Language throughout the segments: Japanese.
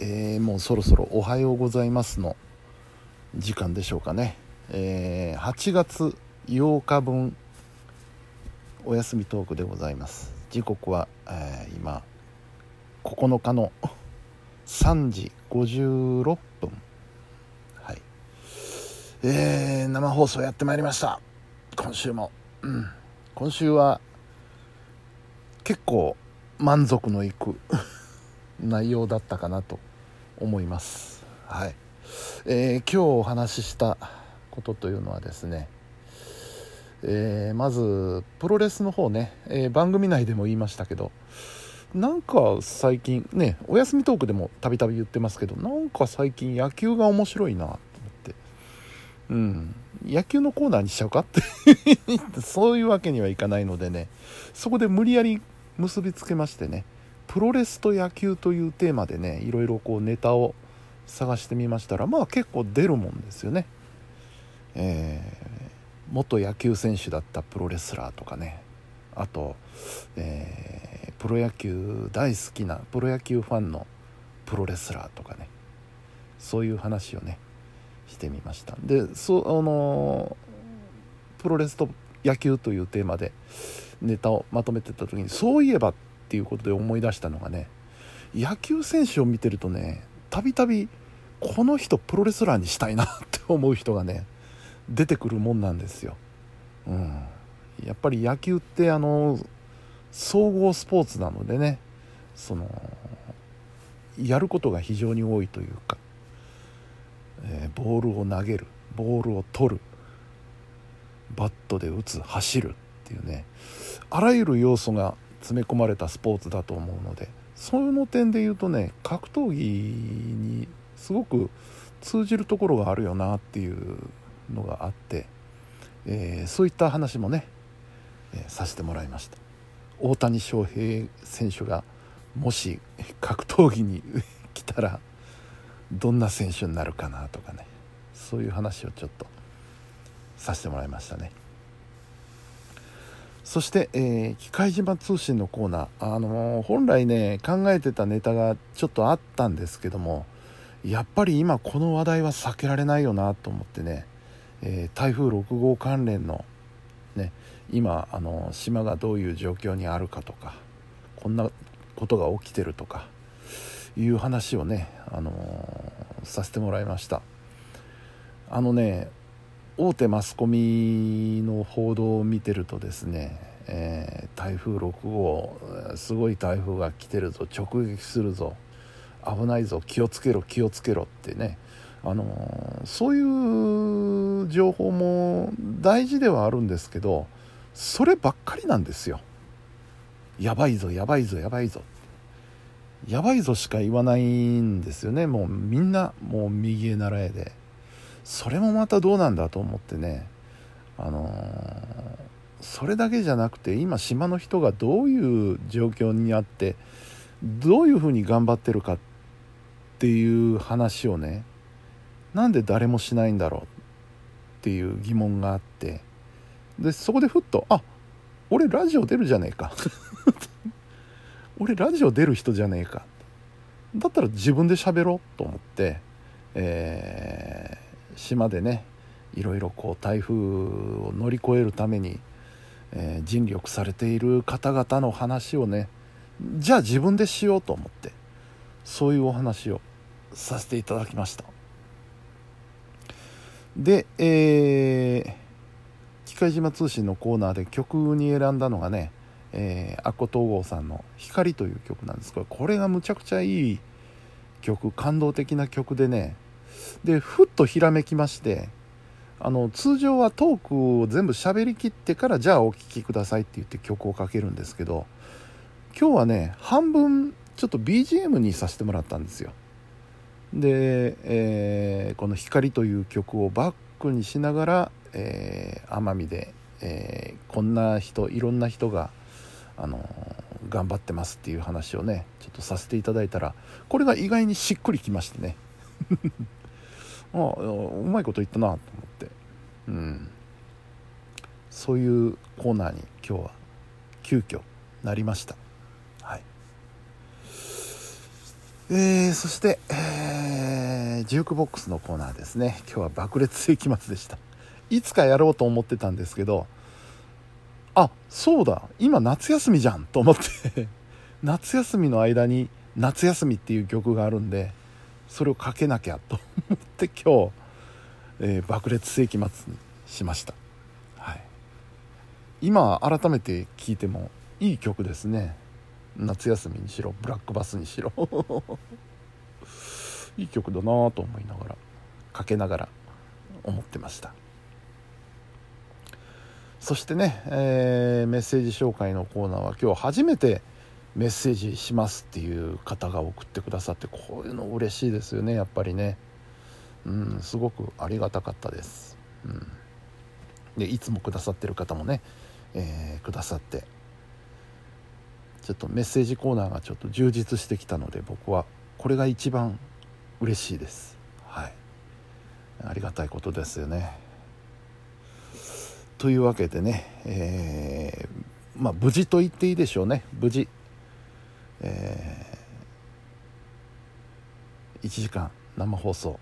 えー、もうそろそろおはようございますの時間でしょうかね、えー、8月8日分お休みトークでございます。時刻は、えー、今9日の3時56分はい。えー、生放送やってまいりました。今週も、うん、今週は結構満足のいく 内容だったかなと思います。はい、えー、今日お話ししたことというのはですねえー、まずプロレスの方ね、えー、番組内でも言いましたけどなんか最近ねお休みトークでもたびたび言ってますけどなんか最近野球が面白いなと思ってうん。野球のコーナーにしちゃうかって そういうわけにはいかないのでねそこで無理やり結びつけましてねプロレスと野球というテーマでねいろいろこうネタを探してみましたらまあ結構出るもんですよね、えー、元野球選手だったプロレスラーとかね。あと、えー、プロ野球大好きなプロ野球ファンのプロレスラーとかね。そういう話をねしてみました。でそあのプロレスと野球というテーマでネタをまとめてた時にそういえばっていうことで思い出したのがね野球選手を見てるとねたびたびこの人プロレスラーにしたいなって思う人がね出てくるもんなんですよ。うん、やっぱり野球ってあの総合スポーツなのでねそのやることが非常に多いというか、えー、ボールを投げるボールを取るバットで打つ走るっていうねあらゆる要素が詰め込まれたスポーツだと思うのでそういうの点で言うとね格闘技にすごく通じるところがあるよなっていうのがあって、えー、そういった話もね、えー、させてもらいました大谷翔平選手がもし格闘技に来たらどんな選手になるかなとかねそういう話をちょっとさせてもらいましたね。そして、えー、機械島通信のコーナー、あのー、本来ね考えてたネタがちょっとあったんですけどもやっぱり今この話題は避けられないよなと思ってね、えー、台風6号関連の、ね、今あの島がどういう状況にあるかとかこんなことが起きてるとかいう話をね、あのさせてもらいました。あのね大手マスコミの報道を見てるとですね、えー、台風6号すごい台風が来てるぞ直撃するぞ危ないぞ気をつけろ気をつけろってねあのー、そういう情報も大事ではあるんですけどそればっかりなんですよ。やばいぞやばいぞやばいぞやばいぞしか言わないんですよね。もうみんなもう右へ習えで。それもまたどうなんだと思ってね。あのー、それだけじゃなくて今島の人がどういう状況にあってどういうふうに頑張ってるかっていう話をねなんで誰もしないんだろうっていう疑問があってでそこでふっとあ俺ラジオ出るじゃねえか。俺ラジオ出る人じゃねえか。だったら自分で喋ろうと思って、えー島でねいろいろこう台風を乗り越えるために、えー、尽力されている方々の話をねじゃあ自分でしようと思ってそういうお話をさせていただきました。で、えー、機械島通信のコーナーで曲に選んだのがね、えー、アッコ東郷さんの「光」という曲なんです。けどこれがむちゃくちゃいい曲感動的な曲でねでふっとひらめきましてあの通常はトークを全部喋りきってからじゃあお聴きくださいって言って曲をかけるんですけど今日はね半分ちょっと BGM にさせてもらったんですよ。で、えー、この「光」という曲をバックにしながら、えー、奄美で、えー、こんな人いろんな人が、あの頑張ってますっていう話をねちょっとさせていただいたらこれが意外にしっくりきましてね。ああうまいこと言ったなと思って。うん。そういうコーナーに今日は急遽なりました。はい。えー、そして、えー、ジュークボックスのコーナーですね。今日は爆裂世紀末でした。いつかやろうと思ってたんですけどあそうだ。今夏休みじゃんと思って。夏休みの間に「夏休み」っていう曲があるんでそれをかけなきゃと思って今日、えー、爆裂世紀末にしました、はい、今改めて聴いてもいい曲ですね。夏休みにしろブラックバスにしろ。いい曲だなと思いながらかけながら思ってました。そしてね、えー、メッセージ紹介のコーナーは今日初めてメッセージしますっていう方が送ってくださってこういうの嬉しいですよねやっぱりね。うんすごくありがたかったです、うん、でいつもくださってる方もね、えー、くださってちょっとメッセージコーナーがちょっと充実してきたので僕はこれが一番嬉しいです。はい。ありがたいことですよね。というわけでね、えー、まあ無事と言っていいでしょうね。無事、えー、1時間生放送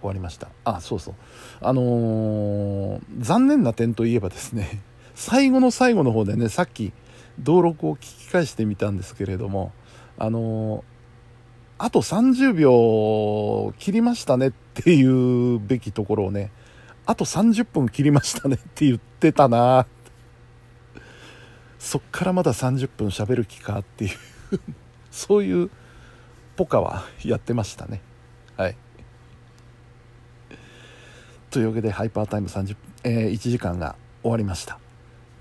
終わりました。あそうそう。あのー、残念な点といえばですね 最後の最後の方でねさっき登録を聞き返してみたんですけれどもあのあと30秒切りましたねっていうべきところをねあと30分切りましたねって言ってたな。そっからまだ30分喋る気かっていうそういうポカはやってましたね。はい。というわけでハイパータイム30、えー、1時間が終わりました。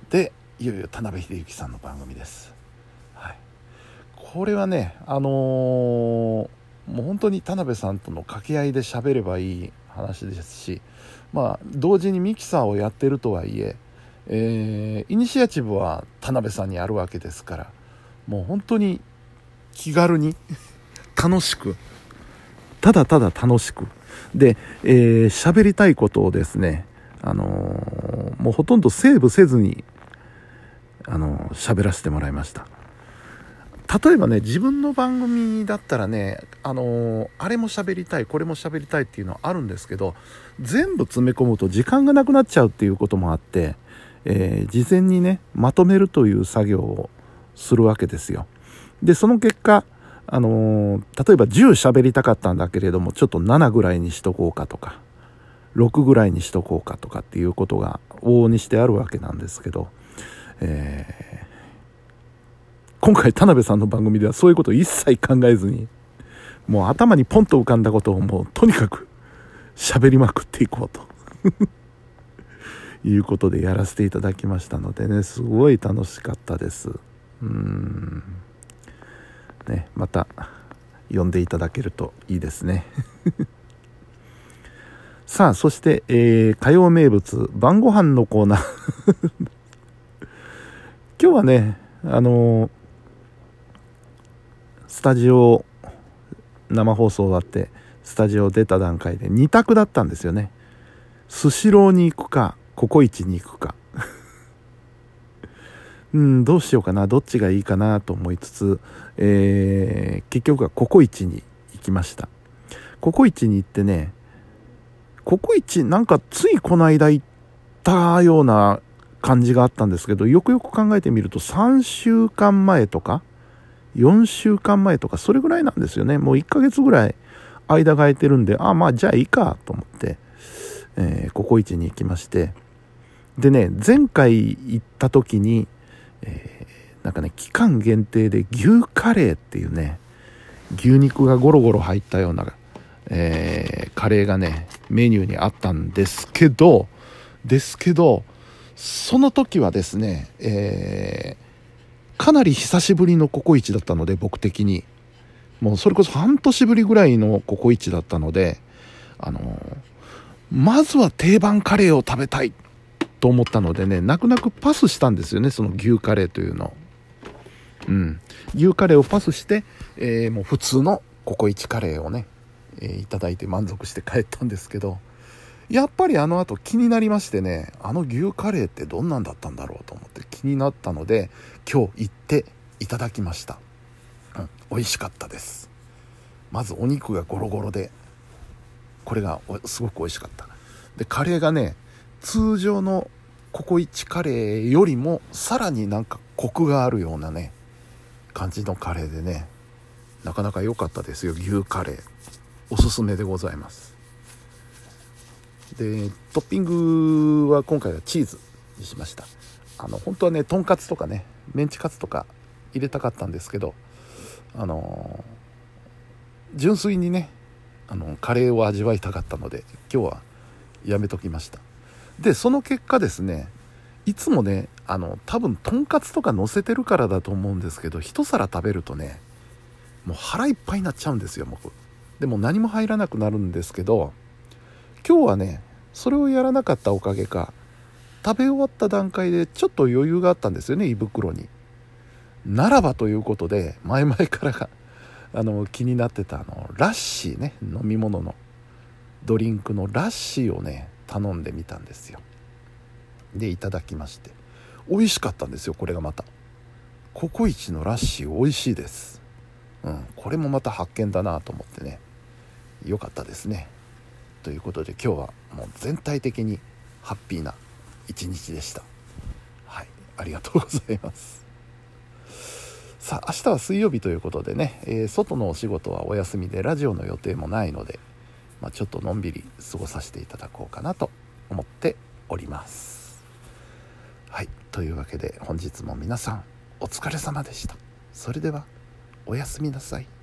でいよいよ田辺秀幸さんの番組です、はい、これはねあのー、もう本当に田辺さんとの掛け合いで喋ればいい話ですしまあ同時にミキサーをやってるとはいええー、イニシアチブは田辺さんにあるわけですからもう本当に気軽に楽しくただただ楽しくで、えー、りたいことをですねあのー、もうほとんどセーブせずにあの喋らせてもらいました。例えばね自分の番組だったらねあのあれも喋りたいこれも喋りたいっていうのはあるんですけど全部詰め込むと時間がなくなっちゃうっていうこともあって、えー、事前にねまとめるという作業をするわけですよ。でその結果あの例えば10喋りたかったんだけれどもちょっと7ぐらいにしとこうかとか6ぐらいにしとこうかとかっていうことが往々にしてあるわけなんですけどえー、今回田辺さんの番組ではそういうことを一切考えずにもう頭にポンと浮かんだことをもうとにかく喋りまくっていこうと。いうことでやらせていただきましたのでねすごい楽しかったです。うん。ねまた呼んでいただけるといいですね さあそして、えー、火曜名物晩ご飯のコーナー 今日はね、あのー、スタジオ、生放送終わって、スタジオ出た段階で2択だったんですよね。スシローに行くか、ココイチに行くか。うん、どうしようかな、どっちがいいかなと思いつつ、えー、結局はココイチに行きました。ココイチに行ってね、ココイチなんかついこの間行ったような感じがあったんですけど、よくよく考えてみると3週間前とか、4週間前とか、それぐらいなんですよね。もう1ヶ月ぐらい間が空いてるんで、あ、まあじゃあいいかと思って、えー、ココイチに行きまして、でね、前回行った時に、えー、なんかね、期間限定で牛カレーっていうね、牛肉がゴロゴロ入ったような、えー、カレーがね、メニューにあったんですけど、ですけど、その時はですね、えー、かなり久しぶりのココイチだったので、僕的に。もうそれこそ半年ぶりぐらいのココイチだったので、あのー、まずは定番カレーを食べたいと思ったのでね、泣く泣くパスしたんですよね、その牛カレーというの。うん。牛カレーをパスして、えー、もう普通のココイチカレーをね、えー、いただいて満足して帰ったんですけど、やっぱりあの後気になりましてねあの牛カレーってどんなんだったんだろうと思って気になったので今日行っていただきました、うん、美味しかったです。まずお肉がゴロゴロでこれがすごく美味しかった。でカレーがね通常のココイチカレーよりもさらになんかコクがあるようなね感じのカレーでねなかなか良かったですよ牛カレー。おすすめでございます。でトッピングは今回はチーズにしました。あの本当はねとんかつとかねメンチカツとか入れたかったんですけどあの純粋にねあのカレーを味わいたかったので今日はやめときました。でその結果ですねいつもねあの多分とんかつとか乗せてるからだと思うんですけど一皿食べるとねもう腹いっぱいになっちゃうんですよ僕。でも何も入らなくなるんですけど今日はねそれをやらなかったおかげか食べ終わった段階でちょっと余裕があったんですよね胃袋に。ならばということで前々からがあの気になってたあのラッシーね飲み物のドリンクのラッシーをね頼んでみたんですよ。でいただきまして。美味しかったんですよこれがまた。ココイチのラッシー美味しいです。うんこれもまた発見だなと思ってね。良かったですね。ということで今日はもう全体的にハッピーな一日でした。はいありがとうございます。さあ明日は水曜日ということでね、えー、外のお仕事はお休みでラジオの予定もないので、まあ、ちょっとのんびり過ごさせていただこうかなと思っております。はい。というわけで本日も皆さんお疲れ様でした。それではおやすみなさい。